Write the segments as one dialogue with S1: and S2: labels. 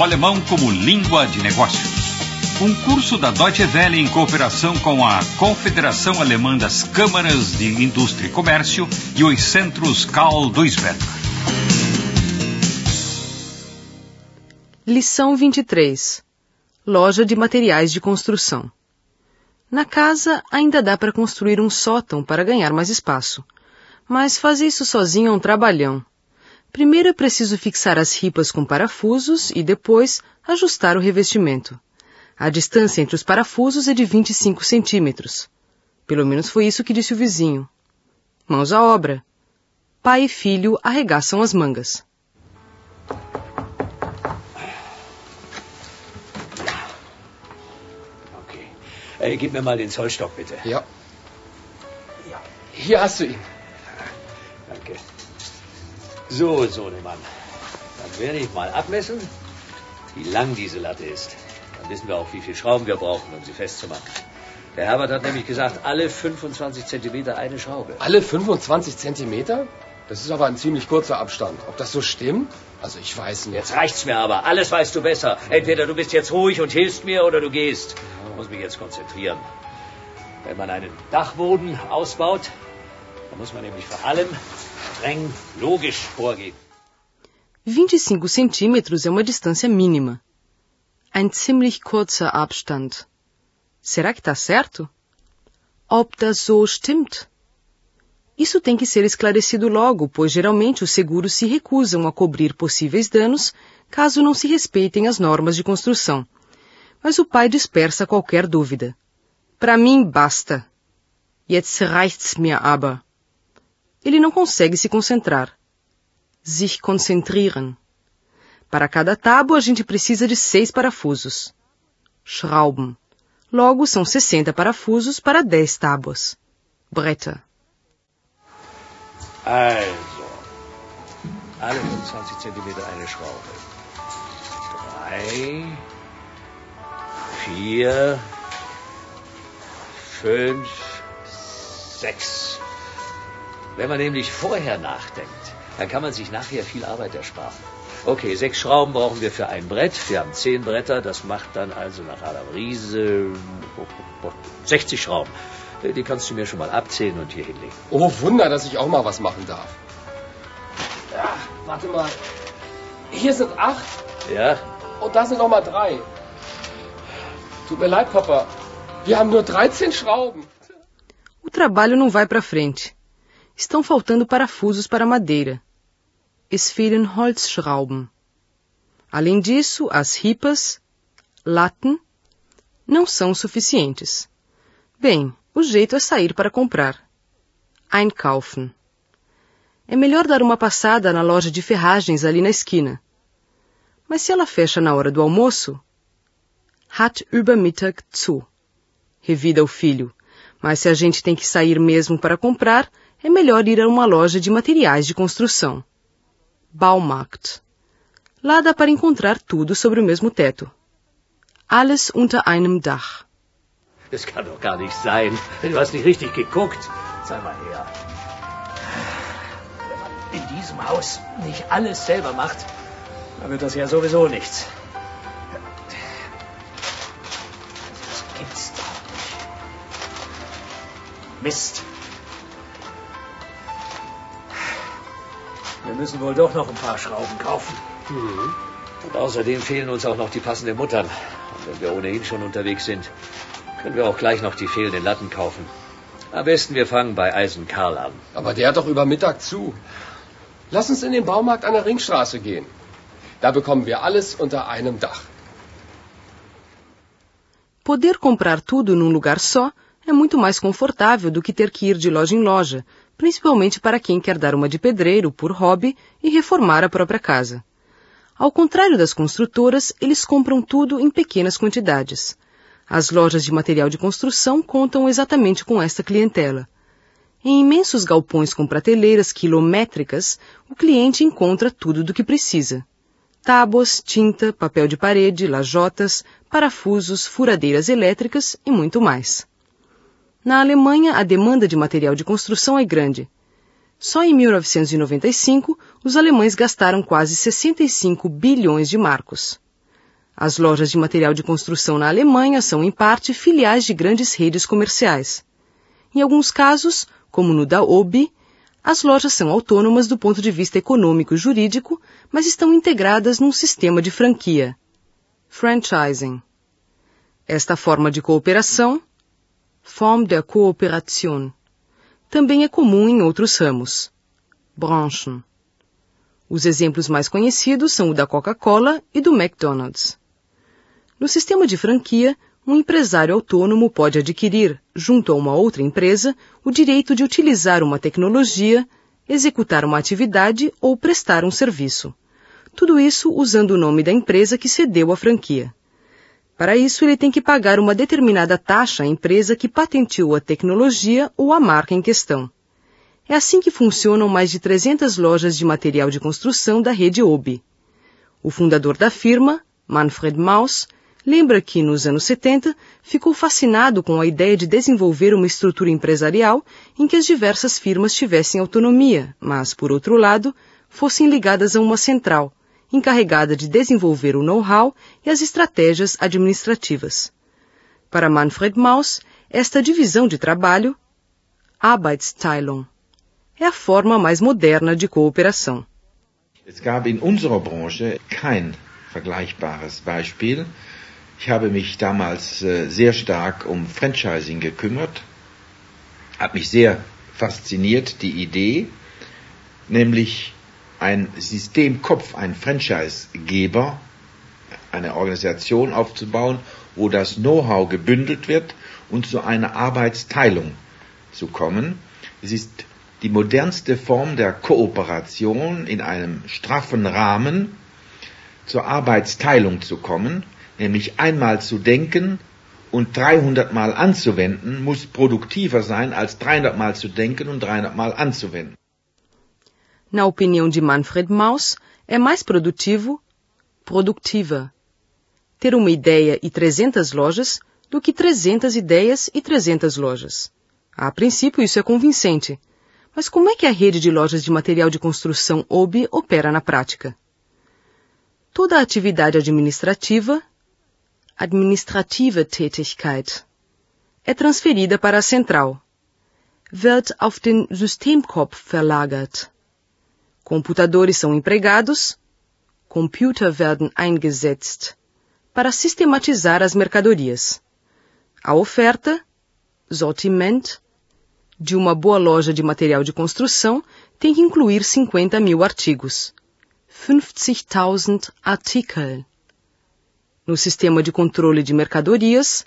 S1: o alemão como língua de negócios. Um curso da Deutsche Welle em cooperação com a Confederação Alemã das Câmaras de Indústria e Comércio e os Centros Karl Duisberg.
S2: Lição 23 Loja de Materiais de Construção Na casa ainda dá para construir um sótão para ganhar mais espaço. Mas fazer isso sozinho é um trabalhão. Primeiro é preciso fixar as ripas com parafusos e depois ajustar o revestimento. A distância entre os parafusos é de 25 centímetros. Pelo menos foi isso que disse o vizinho. Mãos à obra. Pai e filho arregaçam as mangas.
S3: Okay. Äh, gib mir mal den Zollstock, bitte.
S4: Ja. ja. Hier hast du ihn.
S3: Danke. So, Sohnemann. Dann werde ich mal abmessen, wie lang diese Latte ist. Dann wissen wir auch, wie viele Schrauben wir brauchen, um sie festzumachen. Der Herbert hat nämlich gesagt, alle 25 Zentimeter eine Schraube.
S4: Alle 25 Zentimeter? Das ist aber ein ziemlich kurzer Abstand. Ob das so stimmt? Also ich weiß nicht.
S3: Jetzt reicht's mir aber. Alles weißt du besser. Entweder du bist jetzt ruhig und hilfst mir oder du gehst. Ich muss mich jetzt konzentrieren. Wenn man einen Dachboden ausbaut, dann muss man nämlich vor allem streng logisch vorgehen.
S2: 25 centímetros é uma distância mínima. Ein ziemlich kurzer Abstand. Será que está certo? Ob das so stimmt? Isso tem que ser esclarecido logo, pois geralmente os seguros se recusam a cobrir possíveis danos caso não se respeitem as normas de construção. Mas o pai dispersa qualquer dúvida. Para mim, basta. Jetzt reicht's mir aber. Ele não consegue se concentrar. Sich konzentrieren. Para cada tábua, a gente precisa de seis parafusos. Schrauben. Logo, são 60 parafusos para 10 tábuas. Bretter.
S3: Also, alle 25 Zentimeter eine Schraube. Drei, vier, fünf, sechs. Wenn man nämlich vorher nachdenkt, dann kann man sich nachher viel Arbeit ersparen. Okay, sechs Schrauben brauchen wir für ein Brett. Wir haben zehn Bretter. Das macht dann also nach Adam Riese 60 Schrauben. Die kannst du mir schon mal abzählen und hier hinlegen.
S4: Oh, Wunder, dass ich auch mal was machen darf. Ja, warte mal. Hier sind acht
S3: Ja?
S4: und da sind noch mal drei. Tut mir leid, Papa. Wir haben nur 13 Schrauben.
S2: O trabalho não vai para frente. Estão faltando parafusos para madeira. Es fehlen Holzschrauben. Além disso, as ripas, Latten, não são suficientes. Bem, o jeito é sair para comprar. Einkaufen. É melhor dar uma passada na loja de ferragens ali na esquina. Mas se ela fecha na hora do almoço? Hat über Mittag zu. Revida o filho. Mas se a gente tem que sair mesmo para comprar, é melhor ir a uma loja de materiais de construção. Baumarkt. Lá dá para encontrar tudo sobre o mesmo teto. Alles unter einem Dach.
S3: Das kann doch gar nicht sein. Du hast nicht richtig geguckt. Zeig mal her. Wenn man in diesem Haus nicht alles selber macht, dann wird das ja sowieso nichts. Das gibt's doch nicht. Mist. Wir müssen wohl doch noch ein paar Schrauben kaufen. Und außerdem fehlen uns auch noch die passenden Muttern. Und wenn wir ohnehin schon unterwegs sind, können wir auch gleich noch die fehlenden Latten kaufen. Am besten wir fangen bei Eisen Karl an.
S4: Aber der hat doch über Mittag zu. Lass uns in den Baumarkt an der Ringstraße gehen. Da bekommen wir alles unter einem Dach.
S2: Poder comprar tudo num lugar só é muito mais confortável do que ter que ir de loja em loja, principalmente para quem quer dar uma de pedreiro por hobby e reformar a própria casa. Ao contrário das construtoras, eles compram tudo em pequenas quantidades. As lojas de material de construção contam exatamente com esta clientela. Em imensos galpões com prateleiras quilométricas, o cliente encontra tudo do que precisa. Tábuas, tinta, papel de parede, lajotas, parafusos, furadeiras elétricas e muito mais. Na Alemanha, a demanda de material de construção é grande. Só em 1995, os alemães gastaram quase 65 bilhões de marcos. As lojas de material de construção na Alemanha são, em parte, filiais de grandes redes comerciais. Em alguns casos, como no da OBI, as lojas são autônomas do ponto de vista econômico e jurídico, mas estão integradas num sistema de franquia. Franchising. Esta forma de cooperação, Form der Kooperation, também é comum em outros ramos. Branchen. Os exemplos mais conhecidos são o da Coca-Cola e do McDonald's. No sistema de franquia, um empresário autônomo pode adquirir, junto a uma outra empresa, o direito de utilizar uma tecnologia, executar uma atividade ou prestar um serviço. Tudo isso usando o nome da empresa que cedeu a franquia. Para isso, ele tem que pagar uma determinada taxa à empresa que patenteou a tecnologia ou a marca em questão. É assim que funcionam mais de 300 lojas de material de construção da rede OBI. O fundador da firma, Manfred Maus, lembra que, nos anos 70, ficou fascinado com a ideia de desenvolver uma estrutura empresarial em que as diversas firmas tivessem autonomia, mas, por outro lado, fossem ligadas a uma central, encarregada de desenvolver o know-how e as estratégias administrativas. Para Manfred Maus, esta divisão de trabalho, Arbeitsteilung, é a forma mais moderna de cooperação.
S5: Es gab in unserer Branche kein vergleichbares Beispiel. Ich habe mich damals äh, sehr stark um Franchising gekümmert, hat mich sehr fasziniert die Idee, nämlich ein Systemkopf, ein Franchisegeber, eine Organisation aufzubauen, wo das Know-how gebündelt wird und zu einer Arbeitsteilung zu kommen. Es ist die modernste Form der Kooperation in einem straffen Rahmen zur Arbeitsteilung zu kommen, nämlich einmal zu denken und 300 Mal anzuwenden, muss produktiver sein als 300 Mal zu denken und 300 Mal anzuwenden.
S2: Na opinião de Manfred Mauss, é mais produtivo, produtiva, ter uma ideia e 300 lojas do que 300 ideias e 300 lojas. A princípio, isso é convincente. Mas como é que a rede de lojas de material de construção OB opera na prática? Toda a atividade administrativa, administrative Tätigkeit, é transferida para a central, wird auf den Systemkopf verlagert. Computadores são empregados, Computer werden eingesetzt, para sistematizar as mercadorias. A oferta, Sortiment, de uma boa loja de material de construção tem que incluir 50 mil artigos. 50.000 Artikel. No sistema de controle de mercadorias,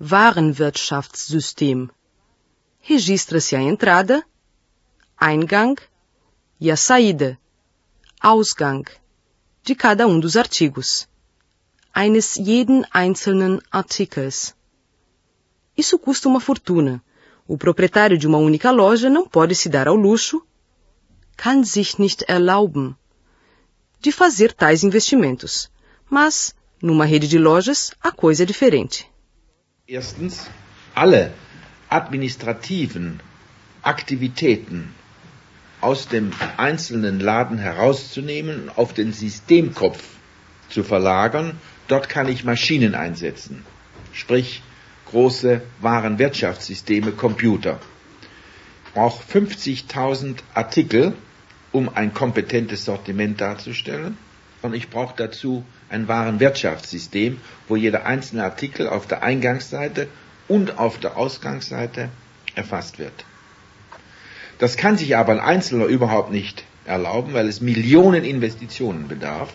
S2: Warenwirtschaftssystem. Registra-se a entrada, Eingang, e a saída, Ausgang, de cada um dos artigos. Eines jeden einzelnen Artikels. Isso custa uma fortuna o proprietário de uma única loja não pode se dar ao luxo, kann sich nicht erlauben, de fazer tais investimentos. Mas, numa rede de lojas, a coisa é diferente.
S5: Erstens, alle administrativen Aktivitäten aus dem einzelnen Laden herauszunehmen, auf den Systemkopf zu verlagern. Dort kann ich Maschinen einsetzen. Sprich, große Warenwirtschaftssysteme, Computer. Brauche 50.000 Artikel, um ein kompetentes Sortiment darzustellen. Und ich brauche dazu ein Warenwirtschaftssystem, wo jeder einzelne Artikel auf der Eingangsseite und auf der Ausgangsseite erfasst wird. Das kann sich aber ein Einzelner überhaupt nicht erlauben, weil es Millionen Investitionen bedarf.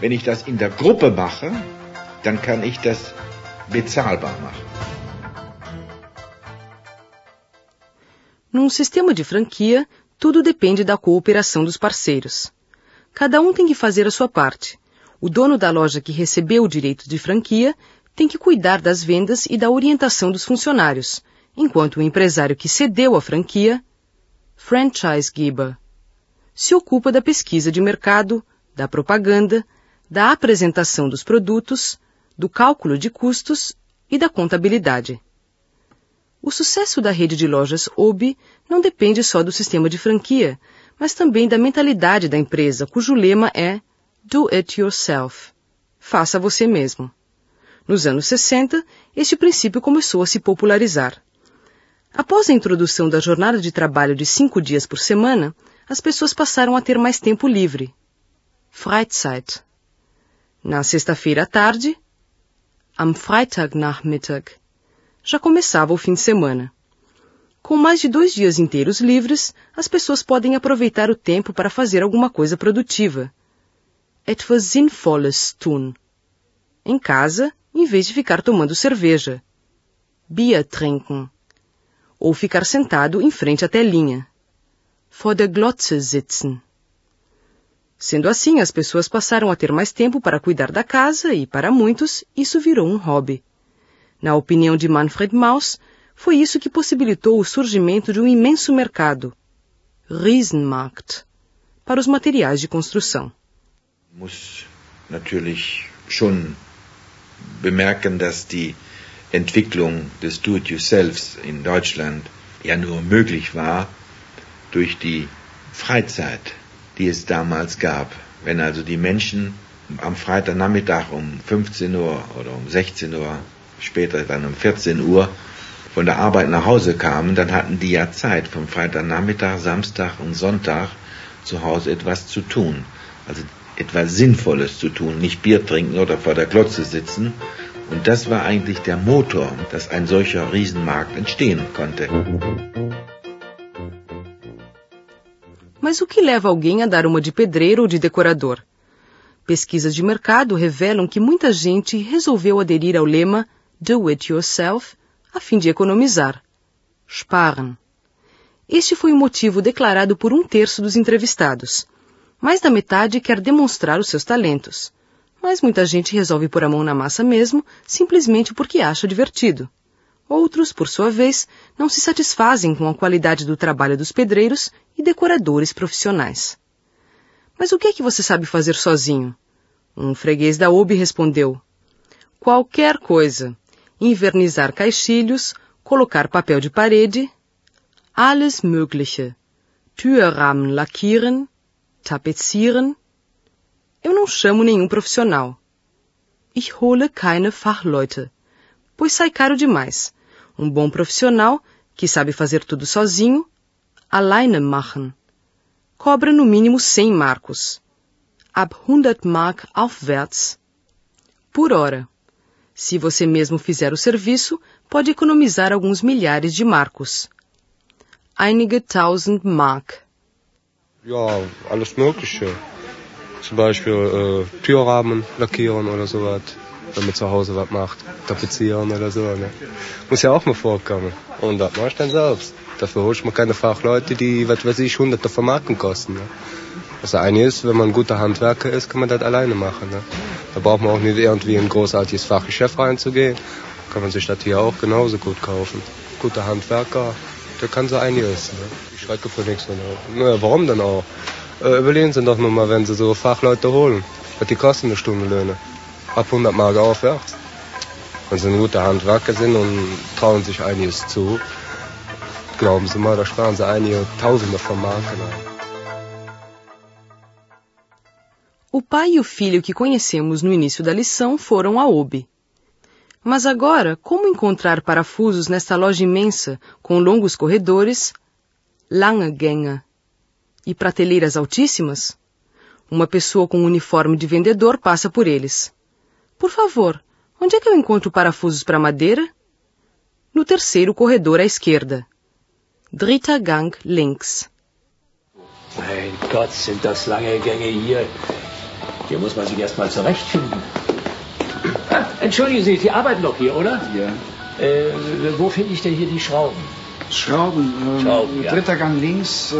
S5: Wenn ich das in der Gruppe mache, dann kann ich das bezahlbar machen.
S2: Num sistema de franquia, tudo depende da cooperação dos parceiros. Cada um tem que fazer a sua parte. O dono da loja que recebeu o direito de franquia tem que cuidar das vendas e da orientação dos funcionários, enquanto o empresário que cedeu a franquia, franchisegeber, se ocupa da pesquisa de mercado, da propaganda, da apresentação dos produtos, do cálculo de custos e da contabilidade. O sucesso da rede de lojas OBI não depende só do sistema de franquia, mas também da mentalidade da empresa, cujo lema é Do It Yourself. faça você mesmo. Nos anos 60, este princípio começou a se popularizar. Após a introdução da jornada de trabalho de cinco dias por semana, as pessoas passaram a ter mais tempo livre. Freizeit. Na sexta-feira à tarde, am Freitagnachmittag, já começava o fim de semana. Com mais de dois dias inteiros livres, as pessoas podem aproveitar o tempo para fazer alguma coisa produtiva. Etwas Sinnvolles tun. Em casa, em vez de ficar tomando cerveja. Bier trinken. Ou ficar sentado em frente à telinha. Vor der Glotze sitzen. Sendo assim, as pessoas passaram a ter mais tempo para cuidar da casa e, para muitos, isso virou um hobby. Na opinião de Manfred Mauss, foi isso que possibilitou o surgimento de um imenso mercado, Riesenmarkt, para os materiais de construção.
S5: Muss natürlich schon bemerken, dass die Entwicklung des Do-it-yourselfs in Deutschland ja nur möglich war durch die Freizeit, die es damals gab. Wenn also die Menschen am Freitagnachmittag um 15 Uhr oder um 16 Uhr, später dann um 14 Uhr von der Arbeit nach Hause kamen, dann hatten die ja Zeit, vom Freitagnachmittag, Samstag und Sonntag zu Hause etwas zu tun. Also etwas Sinnvolles zu tun, nicht Bier trinken oder vor der Glotze sitzen. Und das war eigentlich der Motor, dass ein solcher Riesenmarkt entstehen konnte.
S2: Mas o que leva alguém a dar uma de pedreiro ou de decorador? Pesquisas de mercado revelam que muita gente resolveu aderir ao lema Do It Yourself a fim de economizar. Sparen. Este foi o motivo declarado por um terço dos entrevistados. Mais da metade quer demonstrar os seus talentos. Mas muita gente resolve pôr a mão na massa mesmo, simplesmente porque acha divertido. Outros, por sua vez, não se satisfazem com a qualidade do trabalho dos pedreiros e decoradores profissionais. Mas o que é que você sabe fazer sozinho? Um freguês da UB respondeu: Qualquer coisa. Invernizar caixilhos, colocar papel de parede. Alles Mögliche. Türrahmen lackieren, tapezieren. Eu não chamo nenhum profissional. Ich hole keine Fachleute, pois sai caro demais. Um bom profissional, que sabe fazer tudo sozinho, alleine machen. Cobra no mínimo 100 marcos. Ab 100 Mark aufwärts. Por hora. Se você mesmo fizer o serviço, pode economizar alguns milhares de marcos. Einige tausend Mark.
S6: Ja, alles Mögliche. Zum Beispiel äh, Türrahmen lackieren oder sowas, wenn man zu Hause was macht. Tapezieren oder so. Ne? Muss ja auch mal vorkommen. Und das mache ich dann selbst. Dafür hole ich mir keine Fachleute, die, was weiß ich, hunderte von Marken kosten. Ne? Das eine ist, wenn man ein guter Handwerker ist, kann man das alleine machen. Ne? Da braucht man auch nicht irgendwie in ein großartiges Fachgeschäft reinzugehen. Kann man sich das hier auch genauso gut kaufen. Guter Handwerker, der kann so einiges. Ne? Ich schrecke vor nichts. Ne? Naja, warum denn auch? Äh, überlegen Sie doch nur mal, wenn Sie so Fachleute holen. Was die kosten eine? Ab 100 Mark aufwärts. Wenn Sie ein guter Handwerker sind und trauen sich einiges zu, glauben Sie mal, da sparen Sie einige Tausende von Marken.
S2: O pai e o filho que conhecemos no início da lição foram a OB. Mas agora, como encontrar parafusos nesta loja imensa, com longos corredores, lange Gänge, e prateleiras altíssimas? Uma pessoa com um uniforme de vendedor passa por eles. Por favor, onde é que eu encontro parafusos para madeira? No terceiro corredor à esquerda. Dritter Gang links.
S3: Mein Gott, sind das lange Gänge hier. Hier muss man sich erstmal zurechtfinden. Ah, entschuldigen Sie, Sie arbeiten doch hier, oder?
S7: Ja.
S3: Äh, wo finde ich denn hier die Schrauben?
S7: Schrauben. Ähm,
S3: Schrauben, ja.
S7: Dritter Gang links, äh,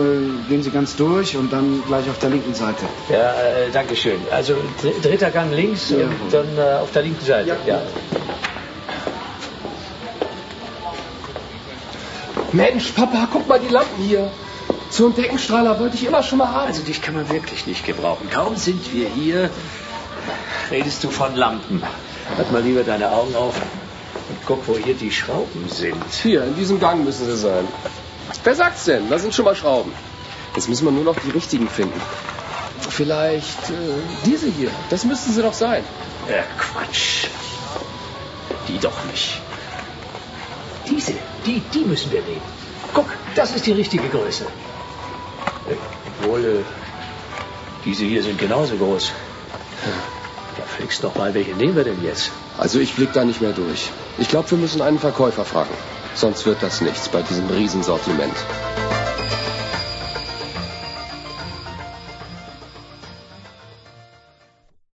S7: gehen Sie ganz durch und dann gleich auf der linken Seite.
S3: Ja, äh, danke schön. Also dr dritter Gang links
S7: Ja.
S3: und dann äh, auf der linken Seite.
S7: Ja.
S3: ja.
S4: Mensch, Papa, guck mal die Lampen hier. So einen Deckenstrahler wollte ich immer schon mal haben.
S3: Also dich kann man wirklich nicht gebrauchen. Kaum sind wir hier, redest du von Lampen. Halt mal lieber deine Augen auf und guck, wo hier die Schrauben sind.
S4: Hier, in diesem Gang müssen sie sein. Wer sagt's denn? Da sind schon mal Schrauben. Jetzt müssen wir nur noch die richtigen finden. Vielleicht äh, diese hier. Das müssten sie doch sein.
S3: Äh, Quatsch. Die doch nicht. Diese, die, die müssen wir nehmen. Guck, das ist die richtige Größe. Obwohl, äh, diese hier sind genauso groß. Ja, fliegst doch mal, welche nehmen wir denn jetzt?
S4: Also ich blick da nicht mehr durch. Ich glaube, wir müssen einen Verkäufer fragen. Sonst wird das nichts bei diesem Riesensortiment.